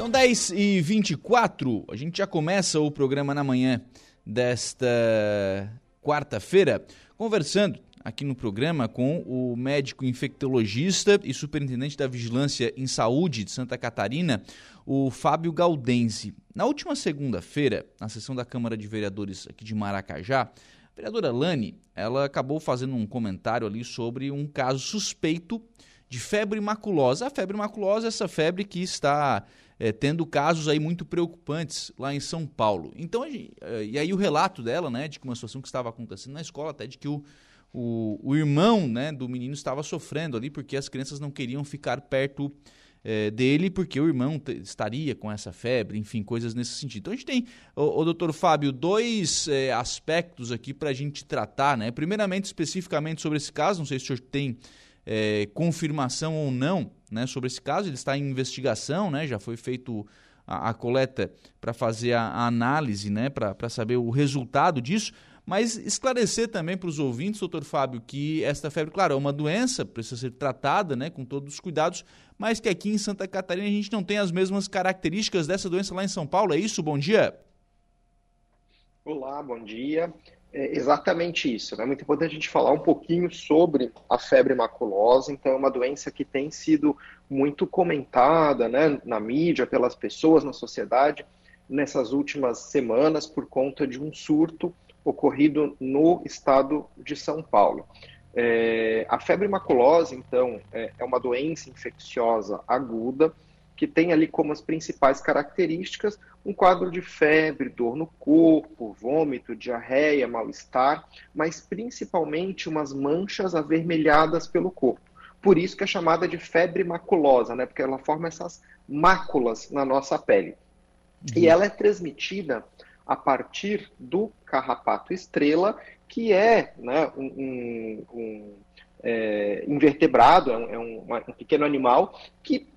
São 10 e 24 a gente já começa o programa na manhã desta quarta-feira, conversando aqui no programa com o médico infectologista e superintendente da Vigilância em Saúde de Santa Catarina, o Fábio Galdense. Na última segunda-feira, na sessão da Câmara de Vereadores aqui de Maracajá, a vereadora Lani, ela acabou fazendo um comentário ali sobre um caso suspeito de febre maculosa. A febre maculosa é essa febre que está é, tendo casos aí muito preocupantes lá em São Paulo. Então, é, e aí o relato dela, né, de uma situação que estava acontecendo na escola, até de que o, o, o irmão né, do menino estava sofrendo ali porque as crianças não queriam ficar perto é, dele porque o irmão estaria com essa febre, enfim, coisas nesse sentido. Então a gente tem, o, o doutor Fábio, dois é, aspectos aqui para a gente tratar, né? Primeiramente, especificamente sobre esse caso, não sei se o senhor tem é, confirmação ou não né, sobre esse caso. Ele está em investigação, né, já foi feito a, a coleta para fazer a, a, análise, né, para saber o resultado disso. Mas esclarecer também para os ouvintes, doutor Fábio, que esta febre, claro, é uma doença, precisa ser tratada né, com todos os cuidados, mas que aqui em Santa Catarina a gente não tem as mesmas características dessa doença lá em São Paulo. É isso? Bom dia. Olá, bom dia é exatamente isso. É né? muito importante a gente falar um pouquinho sobre a febre maculosa. Então, é uma doença que tem sido muito comentada né, na mídia, pelas pessoas, na sociedade, nessas últimas semanas, por conta de um surto ocorrido no estado de São Paulo. É, a febre maculosa, então, é, é uma doença infecciosa aguda que tem ali como as principais características um quadro de febre, dor no corpo, vômito, diarreia, mal-estar, mas principalmente umas manchas avermelhadas pelo corpo. Por isso que é chamada de febre maculosa, né? Porque ela forma essas máculas na nossa pele. Uhum. E ela é transmitida a partir do carrapato estrela, que é né, um, um, um é, invertebrado, é, um, é um, pequeno animal que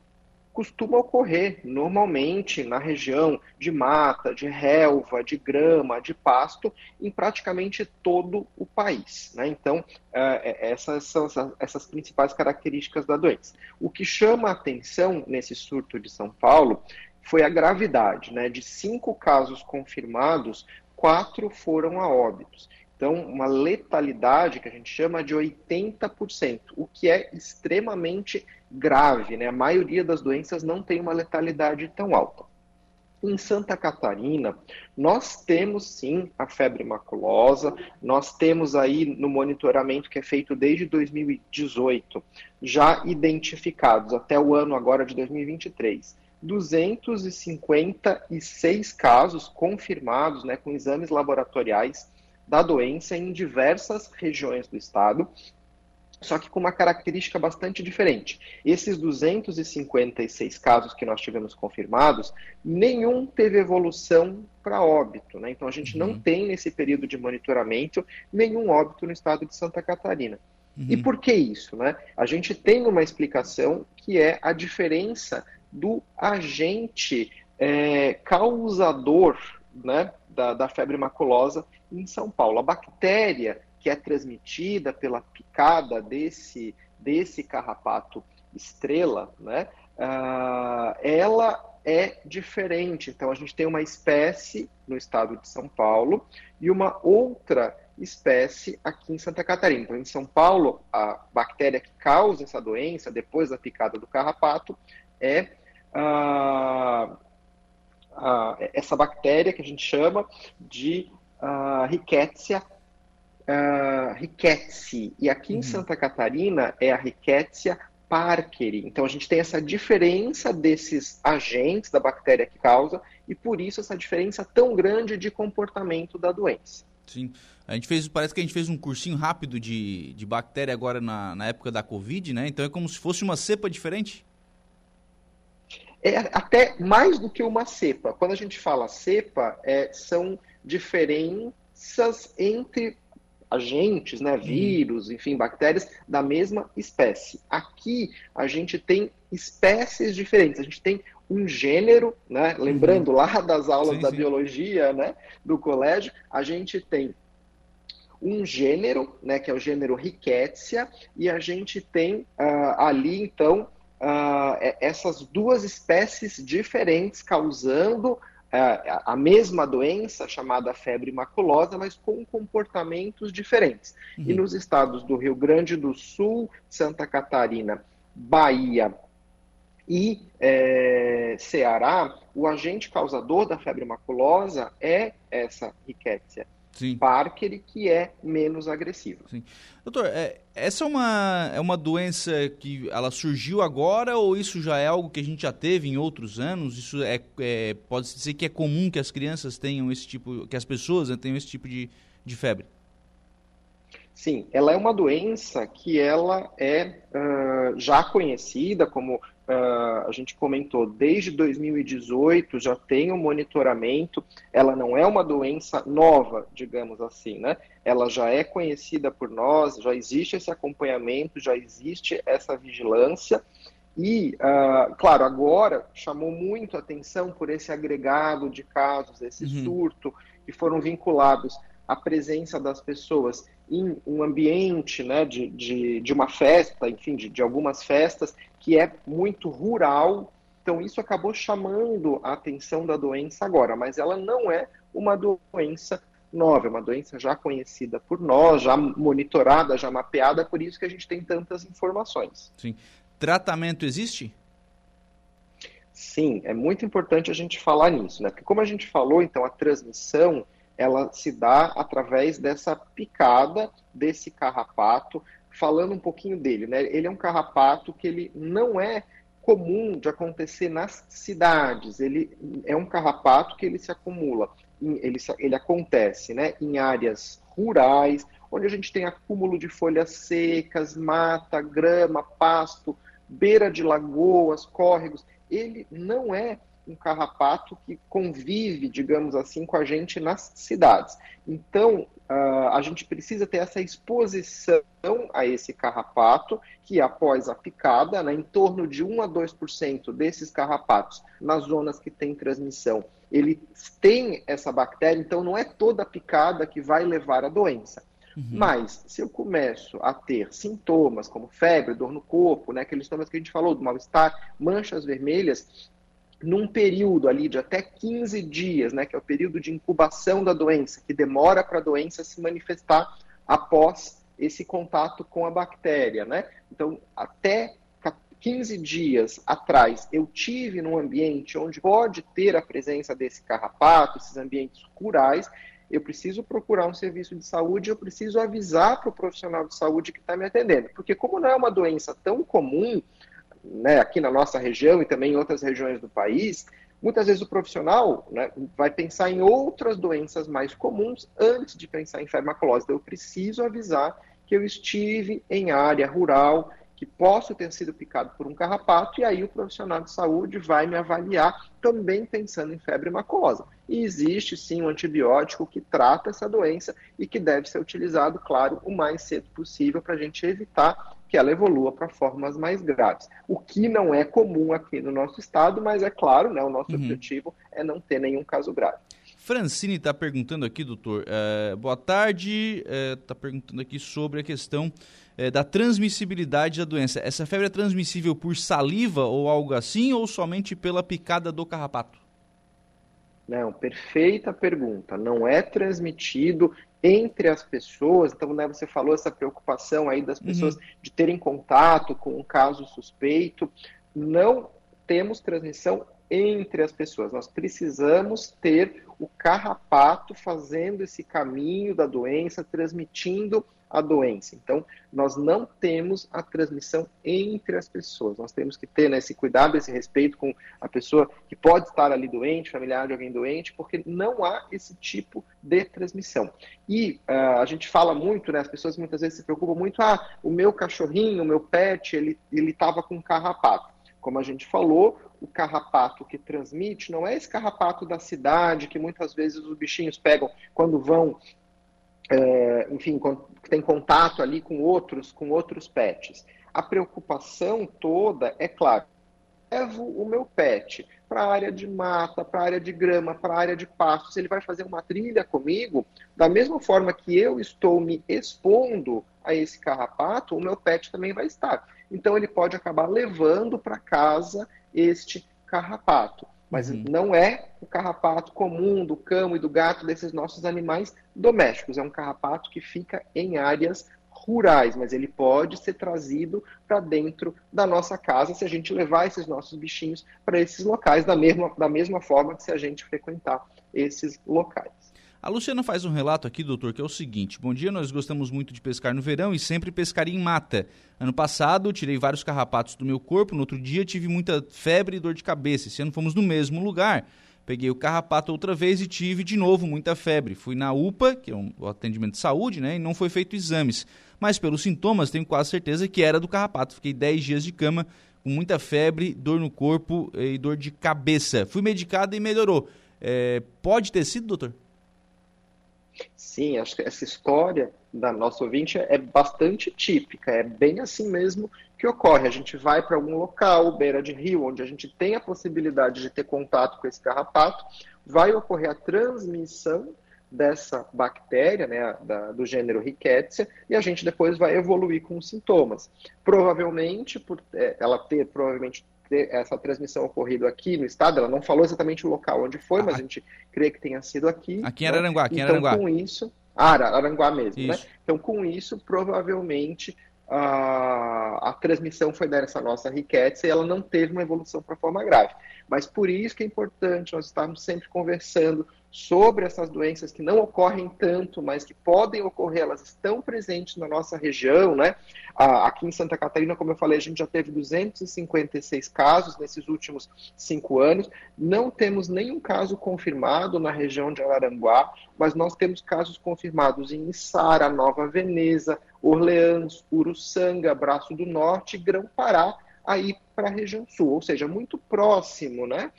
costuma ocorrer normalmente na região de mata, de relva, de grama, de pasto, em praticamente todo o país. Né? Então, é, é, essas são essas principais características da doença. O que chama a atenção nesse surto de São Paulo foi a gravidade. Né? De cinco casos confirmados, quatro foram a óbitos. Então, uma letalidade que a gente chama de 80%, o que é extremamente grave, né? A maioria das doenças não tem uma letalidade tão alta. Em Santa Catarina, nós temos sim a febre maculosa, nós temos aí no monitoramento que é feito desde 2018, já identificados até o ano agora de 2023, 256 casos confirmados né, com exames laboratoriais da doença em diversas regiões do estado, só que com uma característica bastante diferente. Esses 256 casos que nós tivemos confirmados, nenhum teve evolução para óbito. Né? Então, a gente uhum. não tem, nesse período de monitoramento, nenhum óbito no estado de Santa Catarina. Uhum. E por que isso? Né? A gente tem uma explicação que é a diferença do agente é, causador né, da, da febre maculosa em São Paulo. A bactéria que é transmitida pela picada desse, desse carrapato estrela, né, uh, ela é diferente. Então, a gente tem uma espécie no estado de São Paulo e uma outra espécie aqui em Santa Catarina. Então, em São Paulo, a bactéria que causa essa doença, depois da picada do carrapato, é uh, essa bactéria que a gente chama de uh, Rickettsia uh, Rickettsia. E aqui uhum. em Santa Catarina é a Rickettsia parkeri. Então a gente tem essa diferença desses agentes da bactéria que causa e por isso essa diferença tão grande de comportamento da doença. Sim. A gente fez, parece que a gente fez um cursinho rápido de, de bactéria agora na, na época da Covid, né? Então é como se fosse uma cepa diferente? É até mais do que uma cepa. Quando a gente fala cepa, é, são diferenças entre agentes, né, uhum. vírus, enfim, bactérias da mesma espécie. Aqui a gente tem espécies diferentes. A gente tem um gênero, né? Lembrando uhum. lá das aulas sim, da sim. biologia, né, do colégio, a gente tem um gênero, né, que é o gênero Rickettsia, e a gente tem uh, ali então uh, essas duas espécies diferentes causando uh, a mesma doença chamada febre maculosa, mas com comportamentos diferentes. Uhum. E nos estados do Rio Grande do Sul, Santa Catarina, Bahia e é, Ceará, o agente causador da febre maculosa é essa rickettsia Sim. Parker, que é menos agressiva. Sim. Doutor, é, essa é uma, é uma doença que ela surgiu agora ou isso já é algo que a gente já teve em outros anos? Isso é, é pode dizer que é comum que as crianças tenham esse tipo, que as pessoas né, tenham esse tipo de, de febre? Sim, ela é uma doença que ela é uh, já conhecida como uh, a gente comentou, desde 2018 já tem um monitoramento, ela não é uma doença nova, digamos assim, né? Ela já é conhecida por nós, já existe esse acompanhamento, já existe essa vigilância. E, uh, claro, agora chamou muito atenção por esse agregado de casos, esse uhum. surto, que foram vinculados à presença das pessoas em um ambiente né, de, de, de uma festa, enfim, de, de algumas festas, que é muito rural. Então, isso acabou chamando a atenção da doença agora, mas ela não é uma doença nova, é uma doença já conhecida por nós, já monitorada, já mapeada, por isso que a gente tem tantas informações. Sim. Tratamento existe? Sim, é muito importante a gente falar nisso, né? Porque como a gente falou, então a transmissão ela se dá através dessa picada desse carrapato. Falando um pouquinho dele, né? Ele é um carrapato que ele não é comum de acontecer nas cidades. Ele é um carrapato que ele se acumula, ele, ele acontece, né? Em áreas rurais, onde a gente tem acúmulo de folhas secas, mata, grama, pasto, beira de lagoas, córregos. Ele não é um carrapato que convive, digamos assim, com a gente nas cidades. Então, uh, a gente precisa ter essa exposição a esse carrapato, que após a picada, né, em torno de 1 a 2% desses carrapatos nas zonas que tem transmissão, ele tem essa bactéria, então não é toda a picada que vai levar à doença. Uhum. Mas, se eu começo a ter sintomas como febre, dor no corpo, né, aqueles sintomas que a gente falou, do mal-estar, manchas vermelhas, num período ali de até 15 dias, né, que é o período de incubação da doença, que demora para a doença se manifestar após esse contato com a bactéria, né? Então, até 15 dias atrás, eu tive num ambiente onde pode ter a presença desse carrapato, esses ambientes rurais, eu preciso procurar um serviço de saúde, eu preciso avisar para o profissional de saúde que está me atendendo. Porque como não é uma doença tão comum, né, aqui na nossa região e também em outras regiões do país, muitas vezes o profissional né, vai pensar em outras doenças mais comuns antes de pensar em farmacolose. Então, eu preciso avisar que eu estive em área rural, que posso ter sido picado por um carrapato, e aí o profissional de saúde vai me avaliar também pensando em febre maculosa. E existe sim um antibiótico que trata essa doença e que deve ser utilizado, claro, o mais cedo possível para a gente evitar que ela evolua para formas mais graves. O que não é comum aqui no nosso estado, mas é claro, né, o nosso uhum. objetivo é não ter nenhum caso grave. Francine está perguntando aqui, doutor. É, boa tarde. Está é, perguntando aqui sobre a questão é, da transmissibilidade da doença. Essa febre é transmissível por saliva ou algo assim, ou somente pela picada do carrapato? Não, perfeita pergunta. Não é transmitido entre as pessoas. Então, né, você falou essa preocupação aí das pessoas uhum. de terem contato com um caso suspeito. Não temos transmissão entre as pessoas. Nós precisamos ter o carrapato fazendo esse caminho da doença, transmitindo a doença. Então, nós não temos a transmissão entre as pessoas. Nós temos que ter né, esse cuidado, esse respeito com a pessoa que pode estar ali doente, familiar de alguém doente, porque não há esse tipo de transmissão. E uh, a gente fala muito, né, as pessoas muitas vezes se preocupam muito, ah, o meu cachorrinho, o meu pet, ele estava com carrapato. Como a gente falou, o carrapato que transmite não é esse carrapato da cidade que muitas vezes os bichinhos pegam quando vão é, enfim, tem contato ali com outros, com outros pets. A preocupação toda, é claro, levo o meu pet para a área de mata, para a área de grama, para a área de pastos, ele vai fazer uma trilha comigo, da mesma forma que eu estou me expondo a esse carrapato, o meu pet também vai estar. Então ele pode acabar levando para casa este carrapato. Mas uhum. não é o carrapato comum do cão e do gato, desses nossos animais domésticos. É um carrapato que fica em áreas rurais, mas ele pode ser trazido para dentro da nossa casa se a gente levar esses nossos bichinhos para esses locais da mesma, da mesma forma que se a gente frequentar esses locais. A Luciana faz um relato aqui, doutor, que é o seguinte: Bom dia, nós gostamos muito de pescar no verão e sempre pescaria em mata. Ano passado, tirei vários carrapatos do meu corpo, no outro dia tive muita febre e dor de cabeça. Esse ano fomos no mesmo lugar. Peguei o carrapato outra vez e tive de novo muita febre. Fui na UPA, que é um atendimento de saúde, né? E não foi feito exames. Mas pelos sintomas, tenho quase certeza que era do carrapato. Fiquei 10 dias de cama, com muita febre, dor no corpo e dor de cabeça. Fui medicado e melhorou. É, pode ter sido, doutor? Sim, acho que essa história da nossa ouvinte é bastante típica, é bem assim mesmo que ocorre. A gente vai para algum local, beira de rio, onde a gente tem a possibilidade de ter contato com esse carrapato, vai ocorrer a transmissão dessa bactéria, né, da, do gênero Rickettsia, e a gente depois vai evoluir com os sintomas. Provavelmente, por é, ela ter provavelmente ter essa transmissão ocorrido aqui no estado, ela não falou exatamente o local onde foi, ah, mas a gente crê que tenha sido aqui. Aqui em? Araranguá, aqui em então, Araranguá. com isso... Ah, Araranguá mesmo, né? isso. né? Então, com isso, provavelmente a, a transmissão foi dessa nossa riqueza e ela não teve uma evolução para forma grave. Mas por isso que é importante nós estarmos sempre conversando sobre essas doenças que não ocorrem tanto, mas que podem ocorrer, elas estão presentes na nossa região, né? Aqui em Santa Catarina, como eu falei, a gente já teve 256 casos nesses últimos cinco anos. Não temos nenhum caso confirmado na região de Araranguá, mas nós temos casos confirmados em Içara, Nova Veneza, Orleans, Uruçanga, Braço do Norte Grão-Pará, aí para a região sul, ou seja, muito próximo, né?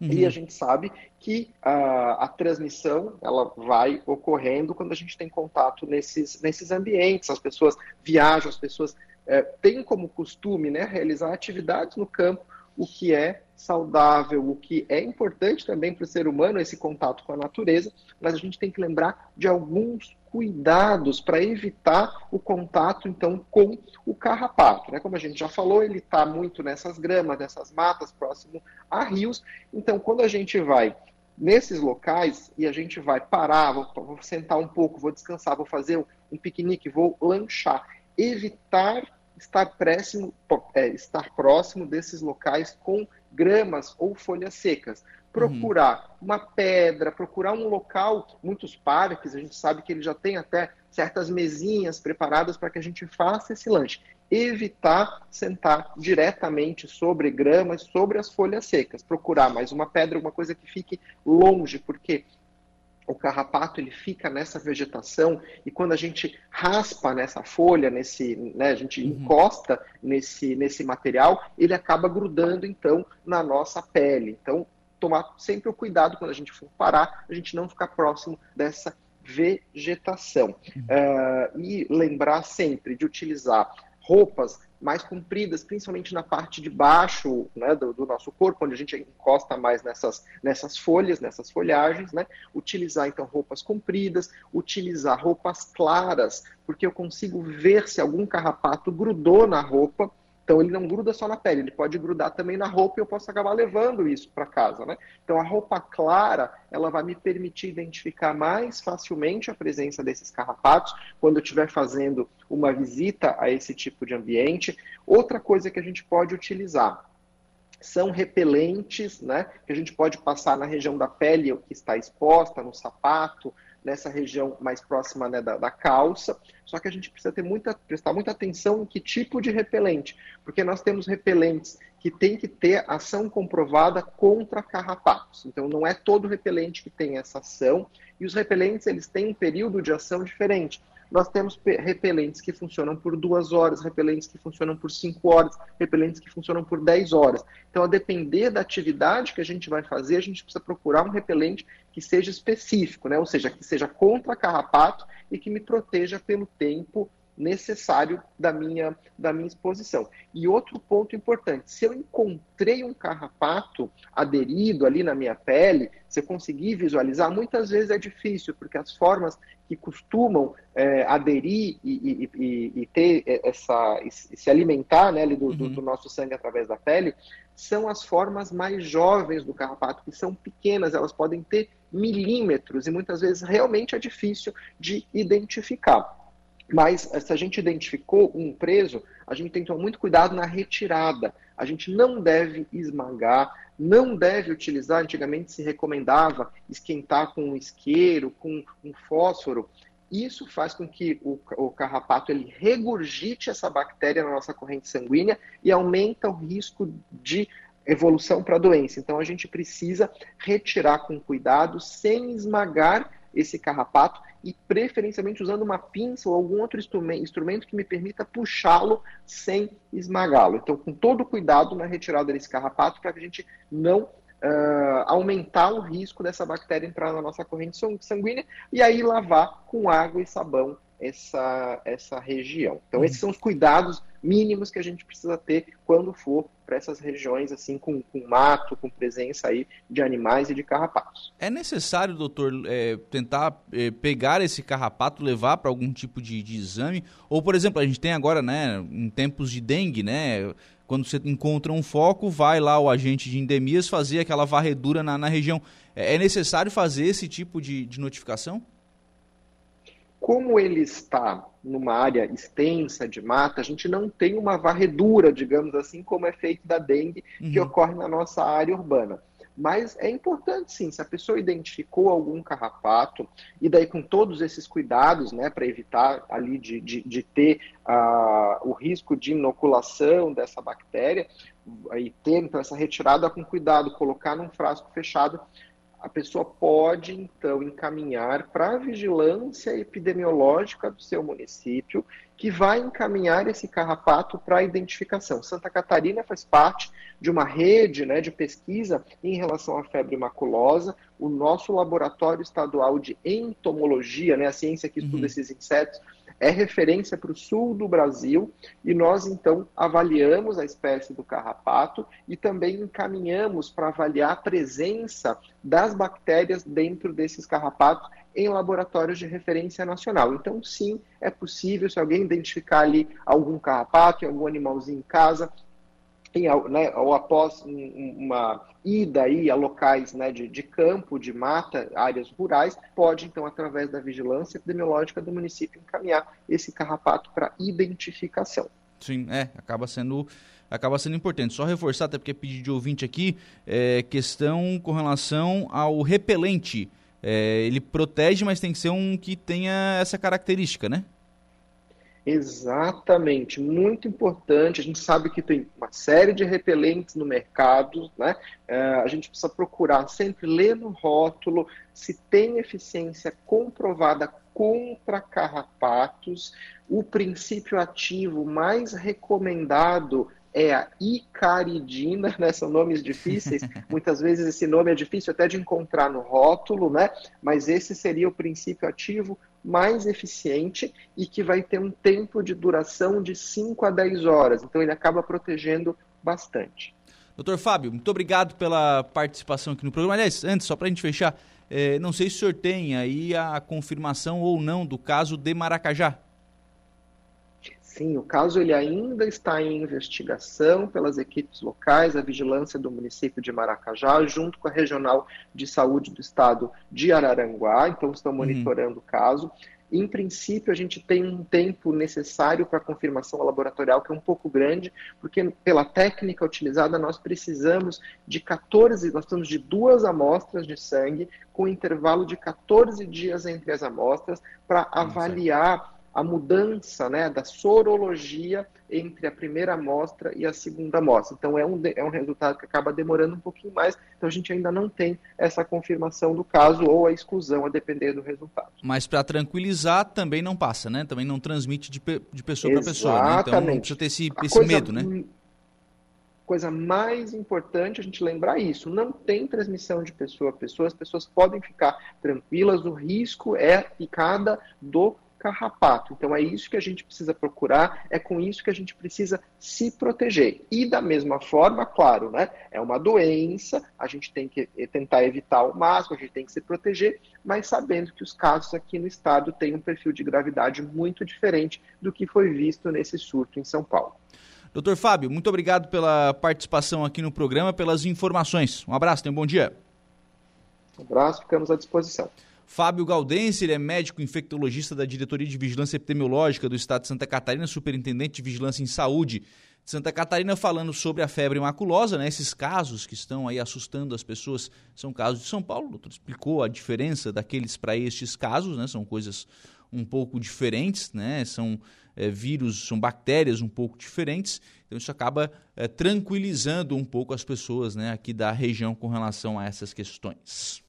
Uhum. E a gente sabe que a, a, transmissão ela vai ocorrendo quando a gente tem contato nesses, nesses ambientes. As pessoas viajam, as pessoas é, têm como costume né, realizar atividades no campo, o que é saudável, o que é importante também para o ser humano, esse contato com a natureza, mas a gente tem que lembrar de alguns cuidados para evitar o contato, então, com o carrapato. Né? Como a gente já falou, ele está muito nessas gramas, nessas matas, próximo a rios. Então, quando a gente vai nesses locais e a gente vai parar, vou, vou sentar um pouco, vou descansar, vou fazer um piquenique, vou lanchar, evitar estar próximo, é, estar próximo desses locais com gramas ou folhas secas procurar uhum. uma pedra, procurar um local, muitos parques, a gente sabe que ele já tem até certas mesinhas preparadas para que a gente faça esse lanche. Evitar sentar diretamente sobre gramas, sobre as folhas secas. Procurar mais uma pedra, alguma coisa que fique longe, porque o carrapato ele fica nessa vegetação e quando a gente raspa nessa folha, nesse, né, a gente uhum. encosta nesse, nesse material, ele acaba grudando então na nossa pele. Então tomar sempre o cuidado quando a gente for parar, a gente não ficar próximo dessa vegetação. Uh, e lembrar sempre de utilizar roupas mais compridas, principalmente na parte de baixo né, do, do, nosso corpo, onde a gente encosta mais nessas, nessas folhas, nessas folhagens, né? Utilizar então roupas compridas, utilizar roupas claras, porque eu consigo ver se algum carrapato grudou na roupa então ele não gruda só na pele, ele pode grudar também na roupa e eu posso acabar levando isso para casa, né? Então a roupa clara, ela vai me permitir identificar mais facilmente a presença desses carrapatos quando eu estiver fazendo uma visita a esse tipo de ambiente. Outra coisa que a gente pode utilizar são repelentes, né? Que a gente pode passar na região da pele que está exposta, no sapato, nessa região mais próxima né, da, da, calça. Só que a gente precisa ter muita, prestar muita atenção em que tipo de repelente, porque nós temos repelentes que tem que ter ação comprovada contra carrapatos. Então não é todo repelente que tem essa ação e os repelentes eles têm um período de ação diferente. Nós temos repelentes que funcionam por duas horas, repelentes que funcionam por cinco horas, repelentes que funcionam por dez horas. Então, a depender da atividade que a gente vai fazer, a gente precisa procurar um repelente que seja específico, né? ou seja, que seja contra carrapato e que me proteja pelo tempo necessário da minha, da minha exposição. E outro ponto importante: se eu encontrei um carrapato aderido ali na minha pele, se eu conseguir visualizar, muitas vezes é difícil, porque as formas que costumam é, aderir e, e, e, e, ter essa, e se alimentar né, do, uhum. do, do nosso sangue através da pele, são as formas mais jovens do carrapato, que são pequenas, elas podem ter milímetros e muitas vezes realmente é difícil de identificar. Mas eh, se a gente identificou um preso, a gente tem que tomar muito cuidado na retirada. A gente não deve esmagar, não deve utilizar, antigamente se recomendava esquentar com um isqueiro, com um fósforo. Isso faz com que o, o carrapato ele regurgite essa bactéria na nossa corrente sanguínea e aumenta o risco de evolução para a doença. Então a gente precisa retirar com cuidado, sem esmagar esse carrapato e preferencialmente usando uma pinça ou algum outro instrumento que me permita puxá-lo sem esmagá-lo. Então, com todo cuidado na retirada desse carrapato para que a gente não uh, aumentar o risco dessa bactéria entrar na nossa corrente sanguínea e aí lavar com água e sabão essa, essa região. Então, esses são os cuidados mínimos que a gente precisa ter quando for para essas regiões assim com, com, mato, com presença aí de animais e de carrapatos. É necessário, doutor, é, tentar é, pegar esse carrapato, levar para algum tipo de, de, exame? Ou, por exemplo, a gente tem agora, né, em tempos de dengue, né, quando você encontra um foco, vai lá o agente de endemias fazer aquela varredura na, na região. É, é necessário fazer esse tipo de, de notificação? Como ele está numa área extensa de mata, a gente não tem uma varredura, digamos assim, como é feito da dengue, uhum. que ocorre na nossa área urbana. Mas é importante sim, se a pessoa identificou algum carrapato, e daí com todos esses cuidados, né, para evitar ali de, de, de ter uh, o risco de inoculação dessa bactéria, e ter então essa retirada com cuidado, colocar num frasco fechado, a pessoa pode então encaminhar para a vigilância epidemiológica do seu município, que vai encaminhar esse carrapato para a identificação. Santa Catarina faz parte de uma rede né, de pesquisa em relação à febre maculosa. O nosso laboratório estadual de entomologia, né, a ciência que estuda uhum. esses insetos, é referência para o sul do Brasil e nós então avaliamos a espécie do carrapato e também encaminhamos para avaliar a presença das bactérias dentro desses carrapatos em laboratórios de referência nacional. Então, sim, é possível, se alguém identificar ali algum carrapato, algum animalzinho em casa, em, né, ou após uma ida aí a locais né, de, de, campo, de mata, áreas rurais, pode, então, através da vigilância epidemiológica do município, encaminhar esse carrapato para identificação. Sim, é, acaba sendo acaba sendo importante. Só reforçar, até porque pedi de ouvinte aqui, é, questão com relação ao repelente. É, ele protege, mas tem que ser um que tenha essa característica, né? Exatamente, muito importante. A gente sabe que tem uma série de repelentes no mercado, né? É, a gente precisa procurar sempre ler no rótulo se tem eficiência comprovada contra carrapatos. O princípio ativo mais recomendado é a icaridina, né? São nomes difíceis. Muitas vezes esse nome é difícil até de encontrar no rótulo, né? Mas esse seria o princípio ativo mais eficiente e que vai ter um tempo de duração de 5 a 10 horas. Então ele acaba protegendo bastante. Doutor Fábio, muito obrigado pela participação aqui no programa. Aliás, antes, só para a gente fechar, é, não sei se o senhor tem aí a confirmação ou não do caso de Maracajá. Sim, o caso ele ainda está em investigação pelas equipes locais, a vigilância do município de Maracajá, junto com a Regional de Saúde do Estado de Araranguá, então estão uhum. monitorando uhum. o caso. Em princípio, a gente tem um tempo necessário para a confirmação laboratorial, que é um pouco grande, porque pela técnica utilizada, nós precisamos de 14, nós estamos de duas amostras de sangue, com intervalo de 14 dias entre as amostras, para avaliar a mudança né, da sorologia entre a primeira amostra e a segunda amostra. Então, é um, é um resultado que acaba demorando um pouquinho mais, então a gente ainda não tem essa confirmação do caso ou a exclusão, a depender do resultado. Mas para tranquilizar, também não passa, né? Também não transmite de, de pessoa para pessoa, né? Então não precisa ter esse, esse medo, né? coisa mais importante a gente lembrar isso. Não tem transmissão de pessoa a pessoa, as pessoas podem ficar tranquilas, o risco é picada do carrapato. Então é isso que a gente precisa procurar, é com isso que a gente precisa se proteger. E da mesma forma, claro, né? É uma doença, a gente tem que tentar evitar ao máximo, a gente tem que se proteger, mas sabendo que os casos aqui no estado têm um perfil de gravidade muito diferente do que foi visto nesse surto em São Paulo. Doutor Fábio, muito obrigado pela participação aqui no programa, pelas informações. Um abraço, tenha um bom dia. Um abraço, ficamos à disposição. Fábio Galdense, ele é médico infectologista da Diretoria de Vigilância Epidemiológica do Estado de Santa Catarina, superintendente de Vigilância em Saúde de Santa Catarina, falando sobre a febre maculosa, né? Esses casos que estão aí assustando as pessoas são casos de São Paulo. O doutor explicou a diferença daqueles para estes casos, né? São coisas um pouco diferentes, né? São é, vírus, são bactérias um pouco diferentes. Então isso acaba é, tranquilizando um pouco as pessoas, né? Aqui da região com relação a essas questões.